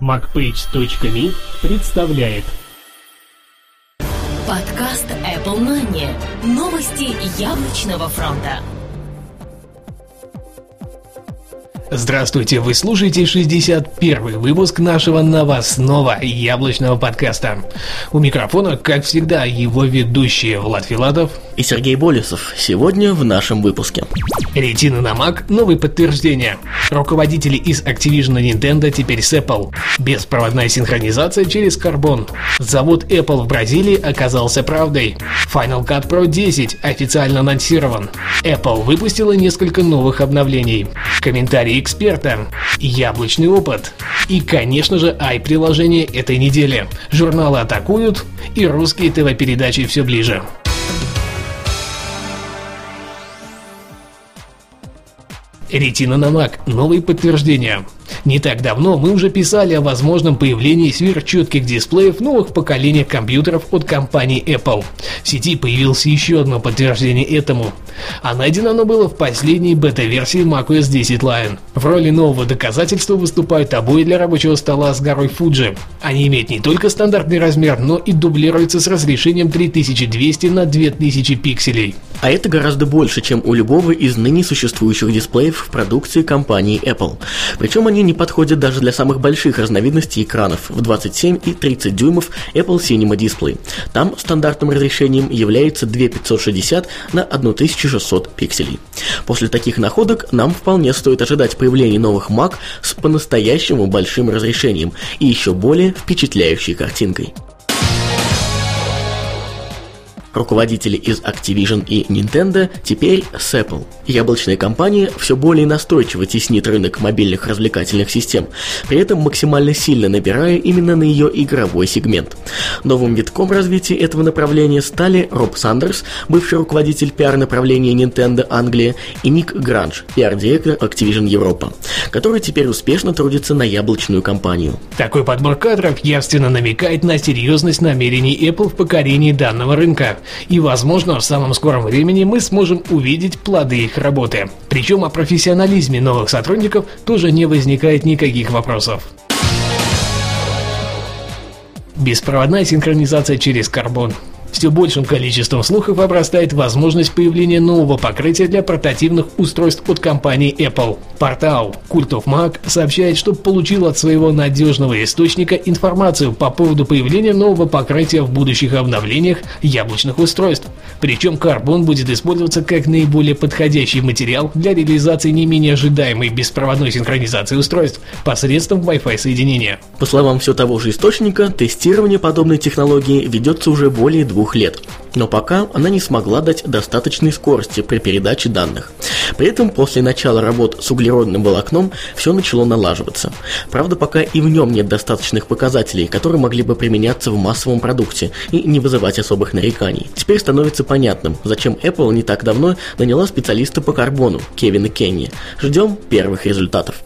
MacPage.me представляет Подкаст Apple Money. Новости яблочного фронта. Здравствуйте, вы слушаете 61 выпуск нашего новостного яблочного подкаста. У микрофона, как всегда, его ведущие Влад Филатов и Сергей Болесов. Сегодня в нашем выпуске. Ретина на Mac, новые подтверждения. Руководители из Activision и Nintendo теперь с Apple. Беспроводная синхронизация через Carbon. Завод Apple в Бразилии оказался правдой. Final Cut Pro 10 официально анонсирован. Apple выпустила несколько новых обновлений. Комментарии эксперта. Яблочный опыт. И, конечно же, i-приложение этой недели. Журналы атакуют, и русские ТВ-передачи все ближе. Ретина на Mac. Новые подтверждения. Не так давно мы уже писали о возможном появлении сверхчетких дисплеев новых поколениях компьютеров от компании Apple. В сети появилось еще одно подтверждение этому. А найдено оно было в последней бета-версии macOS 10 Lion. В роли нового доказательства выступают обои для рабочего стола с горой Fuji. Они имеют не только стандартный размер, но и дублируются с разрешением 3200 на 2000 пикселей. А это гораздо больше, чем у любого из ныне существующих дисплеев в продукции компании Apple. Причем они не подходят даже для самых больших разновидностей экранов в 27 и 30 дюймов Apple Cinema Display. Там стандартным разрешением является 2560 на 1600 пикселей. После таких находок нам вполне стоит ожидать появления новых Mac с по-настоящему большим разрешением и еще более впечатляющей картинкой. Руководители из Activision и Nintendo теперь с Apple. Яблочная компания все более настойчиво теснит рынок мобильных развлекательных систем, при этом максимально сильно набирая именно на ее игровой сегмент. Новым витком развития этого направления стали Роб Сандерс, бывший руководитель пиар-направления Nintendo Англия, и Ник Гранж, пиар-директор Activision Европа, который теперь успешно трудится на яблочную компанию. Такой подбор кадров явственно намекает на серьезность намерений Apple в покорении данного рынка. И, возможно, в самом скором времени мы сможем увидеть плоды их работы. Причем о профессионализме новых сотрудников тоже не возникает никаких вопросов. Беспроводная синхронизация через карбон. Все большим количеством слухов обрастает возможность появления нового покрытия для портативных устройств от компании Apple. Портал Cult of Mac сообщает, что получил от своего надежного источника информацию по поводу появления нового покрытия в будущих обновлениях яблочных устройств. Причем карбон будет использоваться как наиболее подходящий материал для реализации не менее ожидаемой беспроводной синхронизации устройств посредством Wi-Fi соединения. По словам все того же источника, тестирование подобной технологии ведется уже более двух лет, но пока она не смогла дать достаточной скорости при передаче данных. При этом после начала работ с углеродным волокном все начало налаживаться. Правда, пока и в нем нет достаточных показателей, которые могли бы применяться в массовом продукте и не вызывать особых нареканий. Теперь становится понятным, зачем Apple не так давно наняла специалиста по карбону Кевина Кенни. Ждем первых результатов.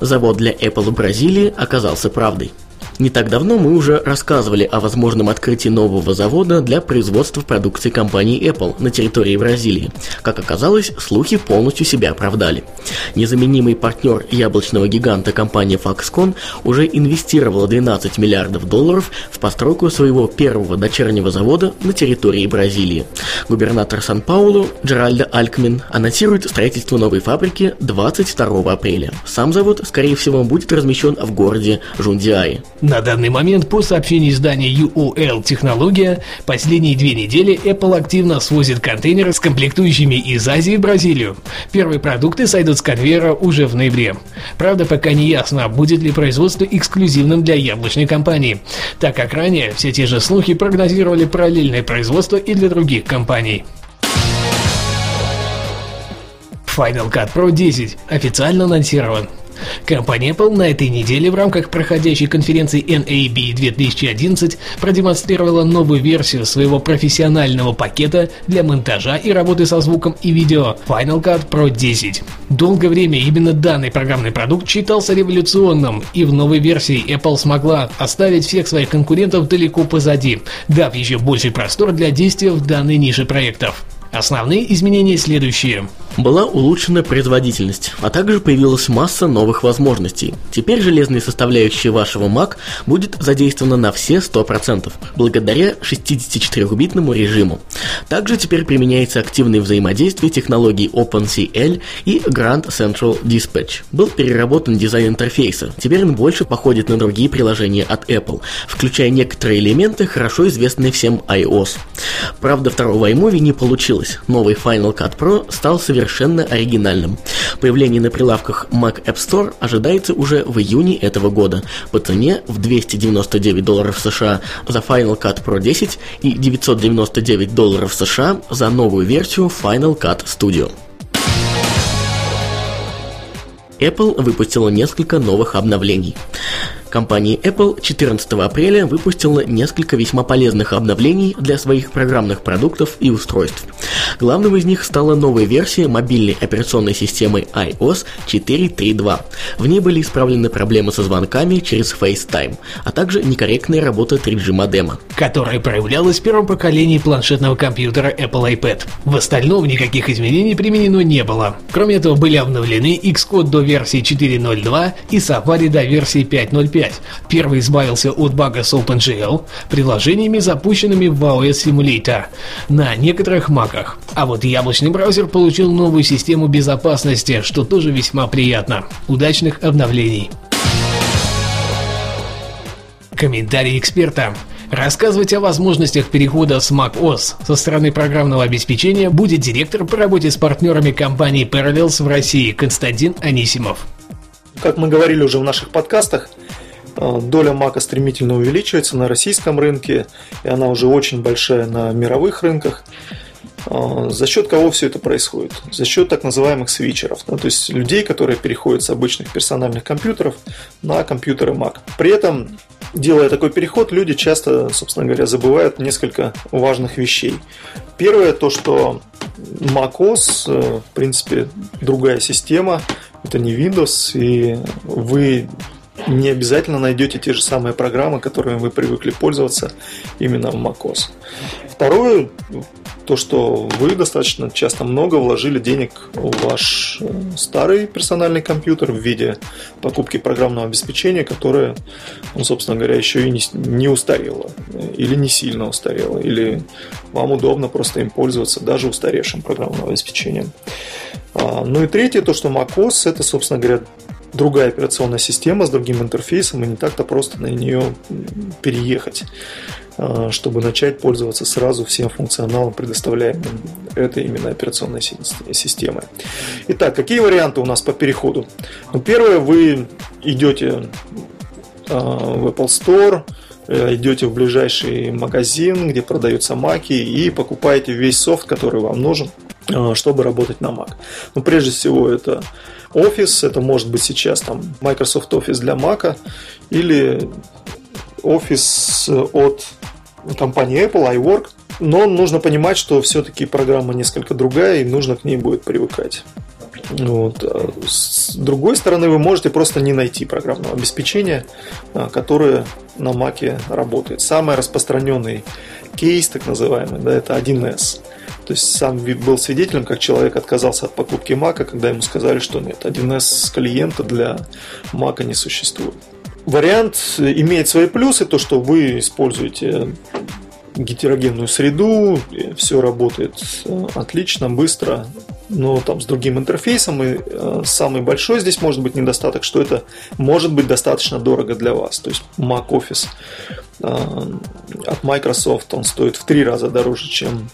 Завод для Apple в Бразилии оказался правдой. Не так давно мы уже рассказывали о возможном открытии нового завода для производства продукции компании Apple на территории Бразилии. Как оказалось, слухи полностью себя оправдали. Незаменимый партнер яблочного гиганта компания Foxconn уже инвестировала 12 миллиардов долларов в постройку своего первого дочернего завода на территории Бразилии. Губернатор Сан-Паулу Джеральдо Алькмин анонсирует строительство новой фабрики 22 апреля. Сам завод, скорее всего, будет размещен в городе Жундиаи. На данный момент, по сообщению издания UOL Технология, последние две недели Apple активно свозит контейнеры с комплектующими из Азии в Бразилию. Первые продукты сойдут с конвейера уже в ноябре. Правда, пока не ясно, будет ли производство эксклюзивным для яблочной компании, так как ранее все те же слухи прогнозировали параллельное производство и для других компаний. Final Cut Pro 10 официально анонсирован. Компания Apple на этой неделе в рамках проходящей конференции NAB 2011 продемонстрировала новую версию своего профессионального пакета для монтажа и работы со звуком и видео Final Cut Pro 10. Долгое время именно данный программный продукт считался революционным, и в новой версии Apple смогла оставить всех своих конкурентов далеко позади, дав еще больший простор для действия в данной нише проектов. Основные изменения следующие. Была улучшена производительность, а также появилась масса новых возможностей. Теперь железные составляющие вашего Mac будет задействована на все 100%, благодаря 64-битному режиму. Также теперь применяется активное взаимодействие технологий OpenCL и Grand Central Dispatch. Был переработан дизайн интерфейса, теперь он больше походит на другие приложения от Apple, включая некоторые элементы, хорошо известные всем iOS. Правда, второго iMovie не получилось. Новый Final Cut Pro стал совершенно оригинальным. Появление на прилавках Mac App Store ожидается уже в июне этого года по цене в 299 долларов США за Final Cut Pro 10 и 999 долларов США за новую версию Final Cut Studio. Apple выпустила несколько новых обновлений. Компания Apple 14 апреля выпустила несколько весьма полезных обновлений для своих программных продуктов и устройств. Главным из них стала новая версия мобильной операционной системы iOS 4.3.2. В ней были исправлены проблемы со звонками через FaceTime, а также некорректная работа 3G модема. Которая проявлялась в первом поколении планшетного компьютера Apple iPad. В остальном никаких изменений применено не было. Кроме этого были обновлены Xcode до версии 4.0.2 и Safari до версии 5.0.5 5. Первый избавился от бага с OpenGL приложениями, запущенными в iOS Simulator на некоторых маках. А вот яблочный браузер получил новую систему безопасности, что тоже весьма приятно. Удачных обновлений. Комментарий эксперта. Рассказывать о возможностях перехода с macOS со стороны программного обеспечения будет директор по работе с партнерами компании Parallels в России Константин Анисимов. Как мы говорили уже в наших подкастах, Э, доля мака стремительно увеличивается на российском рынке, и она уже очень большая на мировых рынках. Э, за счет кого все это происходит? За счет так называемых свитчеров, ну, то есть людей, которые переходят с обычных персональных компьютеров на компьютеры Mac. При этом, делая такой переход, люди часто, собственно говоря, забывают несколько важных вещей. Первое то, что macOS, э, в принципе, другая система, это не Windows, и вы не обязательно найдете те же самые программы, которыми вы привыкли пользоваться именно в macOS. Второе, то, что вы достаточно часто много вложили денег в ваш э, старый персональный компьютер в виде покупки программного обеспечения, которое, ну, собственно говоря, еще и не, не устарело, или не сильно устарело, или вам удобно просто им пользоваться даже устаревшим программным обеспечением. А, ну и третье, то, что macOS это, собственно говоря, другая операционная система с другим интерфейсом, и не так-то просто на нее переехать, чтобы начать пользоваться сразу всем функционалом, предоставляемым этой именно операционной системой. Итак, какие варианты у нас по переходу? Ну, первое, вы идете а, в Apple Store, э, идете в ближайший магазин, где продаются маки, и покупаете весь софт, который вам нужен, а, чтобы работать на Mac. Ну, прежде всего, это Office, это может быть сейчас там Microsoft Office для Mac или Office от компании Apple, iWork. Но нужно понимать, что все-таки программа несколько другая, и нужно к ней будет привыкать. Вот. А с другой стороны, вы можете просто не найти программного обеспечения, а, которое на Mac работает. Самый распространенный кейс, так называемый, да, это 1С. То есть сам был свидетелем, как человек отказался от покупки Мака, когда ему сказали, что нет, 1С клиента для Мака не существует. Вариант имеет свои плюсы, то, что вы используете гетерогенную среду, все работает э, отлично, быстро, но там с другим интерфейсом. И э, самый большой здесь может быть недостаток, что это может быть достаточно дорого для вас. То есть Mac Office э, от Microsoft он стоит в три раза дороже, чем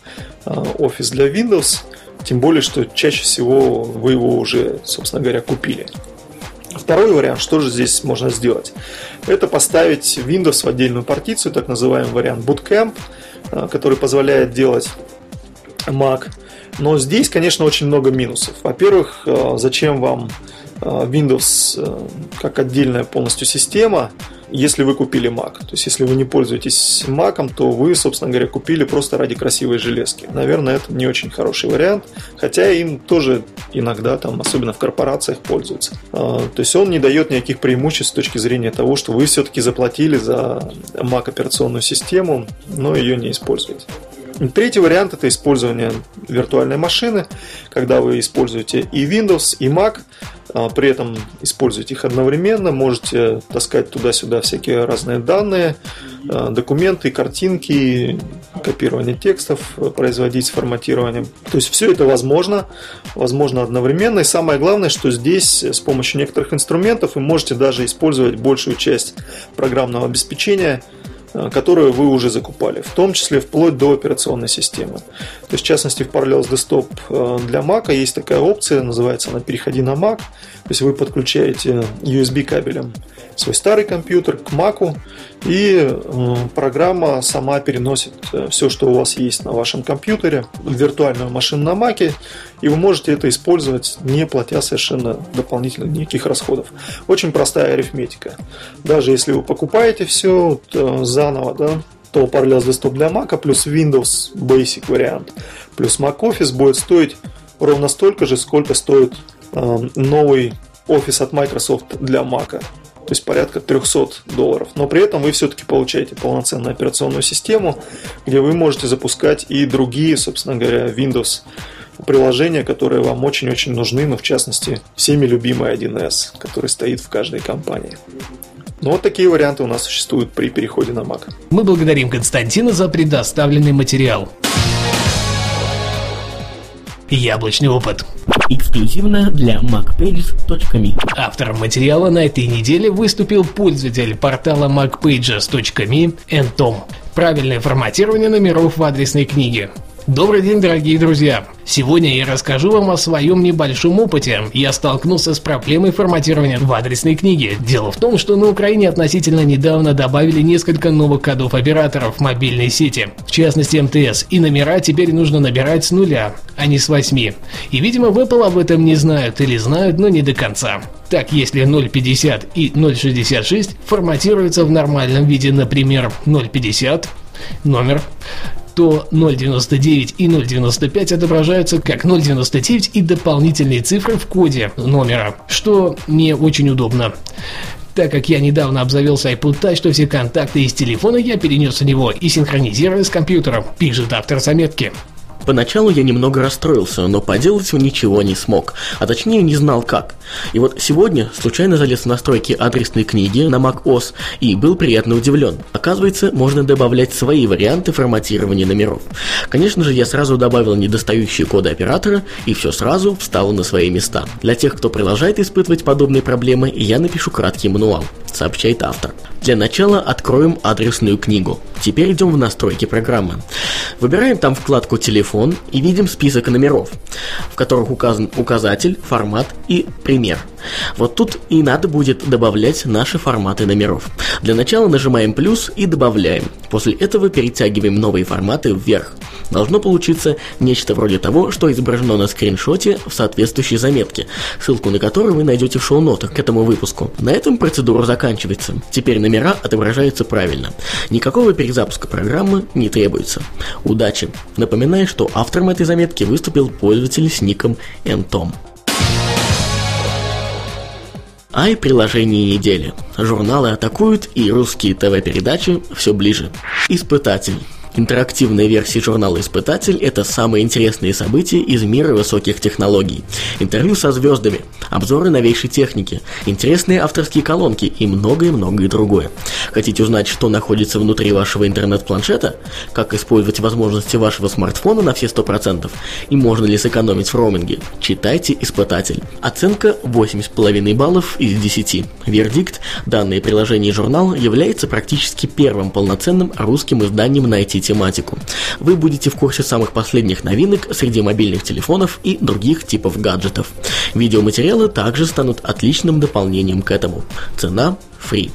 э, Office для Windows. Тем более, что чаще всего вы его уже, собственно говоря, купили. Второй вариант, что же здесь можно сделать? Это поставить Windows в отдельную партицию, так называемый вариант Bootcamp, э, который позволяет делать Mac но здесь, конечно, очень много минусов. Во-первых, э, зачем вам Windows э, как отдельная полностью система, если вы купили Mac. То есть, если вы не пользуетесь Mac, то вы, собственно говоря, купили просто ради красивой железки. Наверное, это не очень хороший вариант, хотя им тоже иногда, там, особенно в корпорациях, пользуются. То есть, он не дает никаких преимуществ с точки зрения того, что вы все-таки заплатили за Mac операционную систему, но ее не используете. Третий вариант – это использование виртуальной машины, когда вы используете и Windows, и Mac, при этом используете их одновременно, можете таскать туда-сюда всякие разные данные, а, документы, картинки, копирование текстов, производить с форматированием. То есть все это возможно, возможно одновременно. И самое главное, что здесь с помощью некоторых инструментов вы можете даже использовать большую часть программного обеспечения – которую вы уже закупали, в том числе вплоть до операционной системы. То есть, в частности, в Parallels Desktop э, для Mac есть такая опция, называется она «Переходи на Mac». То есть, вы подключаете USB кабелем свой старый компьютер к Mac, и э, программа сама переносит все, что у вас есть на вашем компьютере, в виртуальную машину на Mac, и вы можете это использовать, не платя совершенно дополнительно никаких расходов. Очень простая арифметика. Даже если вы покупаете все заново, да, то Parallels Desktop для Mac плюс Windows Basic вариант плюс Mac Office будет стоить ровно столько же, сколько стоит э, новый Office от Microsoft для Mac. То есть порядка 300 долларов. Но при этом вы все-таки получаете полноценную операционную систему, где вы можете запускать и другие, собственно говоря, Windows приложения, которые вам очень-очень нужны, но в частности всеми любимый 1С, который стоит в каждой компании. Ну вот такие варианты у нас существуют при переходе на Mac. Мы благодарим Константина за предоставленный материал. Яблочный опыт. Эксклюзивно для macpages.me Автором материала на этой неделе выступил пользователь портала macpages.me Энтом. Правильное форматирование номеров в адресной книге. Добрый день, дорогие друзья! Сегодня я расскажу вам о своем небольшом опыте. Я столкнулся с проблемой форматирования в адресной книге. Дело в том, что на Украине относительно недавно добавили несколько новых кодов операторов мобильной сети, в частности МТС, и номера теперь нужно набирать с нуля, а не с восьми. И видимо в Apple об этом не знают или знают, но не до конца. Так, если 0.50 и 0.66 форматируются в нормальном виде, например, 0.50, номер, то 0.99 и 0.95 отображаются как 0.99 и дополнительные цифры в коде номера, что не очень удобно. Так как я недавно обзавелся iPod Touch, то все контакты из телефона я перенес в него и синхронизирую с компьютером, пишет автор заметки. Поначалу я немного расстроился, но поделать ничего не смог, а точнее не знал как. И вот сегодня случайно залез в настройки адресной книги на macOS и был приятно удивлен. Оказывается, можно добавлять свои варианты форматирования номеров. Конечно же, я сразу добавил недостающие коды оператора, и все сразу встало на свои места. Для тех, кто продолжает испытывать подобные проблемы, я напишу краткий мануал, сообщает автор. Для начала откроем адресную книгу. Теперь идем в настройки программы. Выбираем там вкладку «Телефон» и видим список номеров, в которых указан указатель, формат и пример. Вот тут и надо будет добавлять наши форматы номеров. Для начала нажимаем плюс и добавляем. После этого перетягиваем новые форматы вверх. Должно получиться нечто вроде того, что изображено на скриншоте в соответствующей заметке, ссылку на которую вы найдете в шоу-нотах к этому выпуску. На этом процедура заканчивается. Теперь номера отображаются правильно. Никакого перезапуска программы не требуется. Удачи! Напоминаю, что автором этой заметки выступил пользователь с ником Entom. Ай приложение недели. Журналы атакуют и русские ТВ-передачи все ближе. Испытатель. Интерактивная версия журнала «Испытатель» – это самые интересные события из мира высоких технологий. Интервью со звездами, обзоры новейшей техники, интересные авторские колонки и многое-многое другое. Хотите узнать, что находится внутри вашего интернет-планшета? Как использовать возможности вашего смартфона на все 100%? И можно ли сэкономить в роуминге? Читайте «Испытатель». Оценка 8,5 баллов из 10. Вердикт – данное приложение журнал является практически первым полноценным русским изданием на IT тематику. Вы будете в курсе самых последних новинок среди мобильных телефонов и других типов гаджетов. Видеоматериалы также станут отличным дополнением к этому. Цена – free.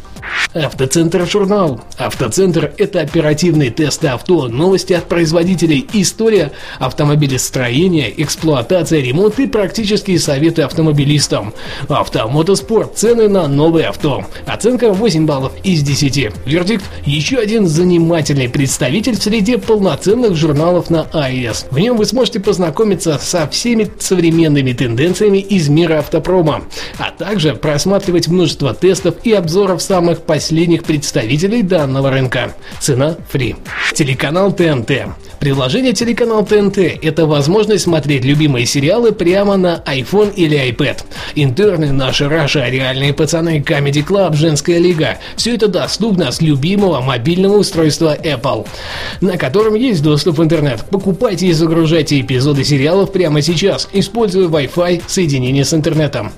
Автоцентр журнал. Автоцентр – это оперативные тесты авто, новости от производителей, история автомобилестроения, эксплуатация, ремонт и практические советы автомобилистам. Автомотоспорт. Цены на новые авто. Оценка 8 баллов из 10. Вердикт – еще один занимательный представитель в среде полноценных журналов на АЭС. В нем вы сможете познакомиться со всеми современными тенденциями из мира автопрома, а также просматривать множество тестов и обзоров самых самых последних представителей данного рынка. Цена free. Телеканал ТНТ. Приложение телеканал ТНТ – это возможность смотреть любимые сериалы прямо на iPhone или iPad. Интерны, наши Раша, реальные пацаны, Comedy Club, Женская лига – все это доступно с любимого мобильного устройства Apple, на котором есть доступ в интернет. Покупайте и загружайте эпизоды сериалов прямо сейчас, используя Wi-Fi соединение с интернетом.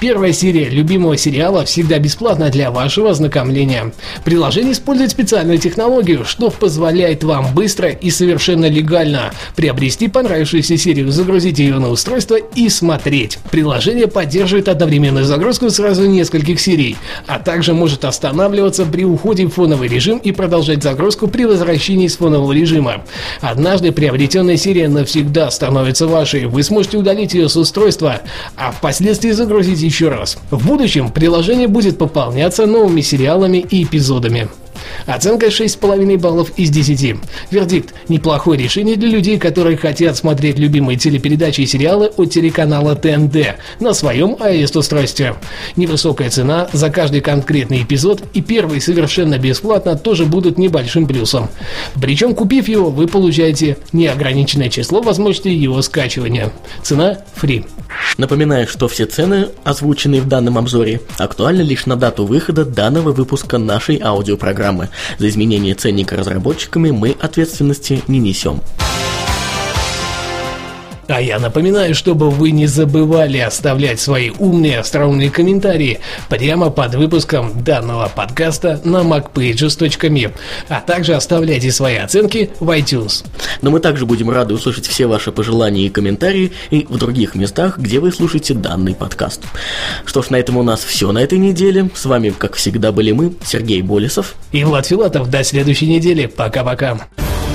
Первая серия любимого сериала всегда бесплатна для вашего ознакомления. Приложение использует специальную технологию, что позволяет вам быстро и совершенно легально приобрести понравившуюся серию, загрузить ее на устройство и смотреть. Приложение поддерживает одновременную загрузку сразу нескольких серий, а также может останавливаться при уходе в фоновый режим и продолжать загрузку при возвращении с фонового режима. Однажды приобретенная серия навсегда становится вашей. Вы сможете удалить ее с устройства, а впоследствии загрузить еще раз. В будущем приложение будет пополняться новыми сериалами и эпизодами. Оценка 6,5 баллов из 10. Вердикт – неплохое решение для людей, которые хотят смотреть любимые телепередачи и сериалы от телеканала ТНД на своем iOS-устройстве. Невысокая цена за каждый конкретный эпизод и первый совершенно бесплатно тоже будут небольшим плюсом. Причем, купив его, вы получаете неограниченное число возможностей его скачивания. Цена – free. Напоминаю, что все цены, озвученные в данном обзоре, актуальны лишь на дату выхода данного выпуска нашей аудиопрограммы. За изменение ценника разработчиками мы ответственности не несем. А я напоминаю, чтобы вы не забывали оставлять свои умные остроумные комментарии прямо под выпуском данного подкаста на macpages.me, а также оставляйте свои оценки в iTunes. Но мы также будем рады услышать все ваши пожелания и комментарии и в других местах, где вы слушаете данный подкаст. Что ж, на этом у нас все на этой неделе. С вами, как всегда, были мы, Сергей Болесов и Влад Филатов. До следующей недели. Пока-пока.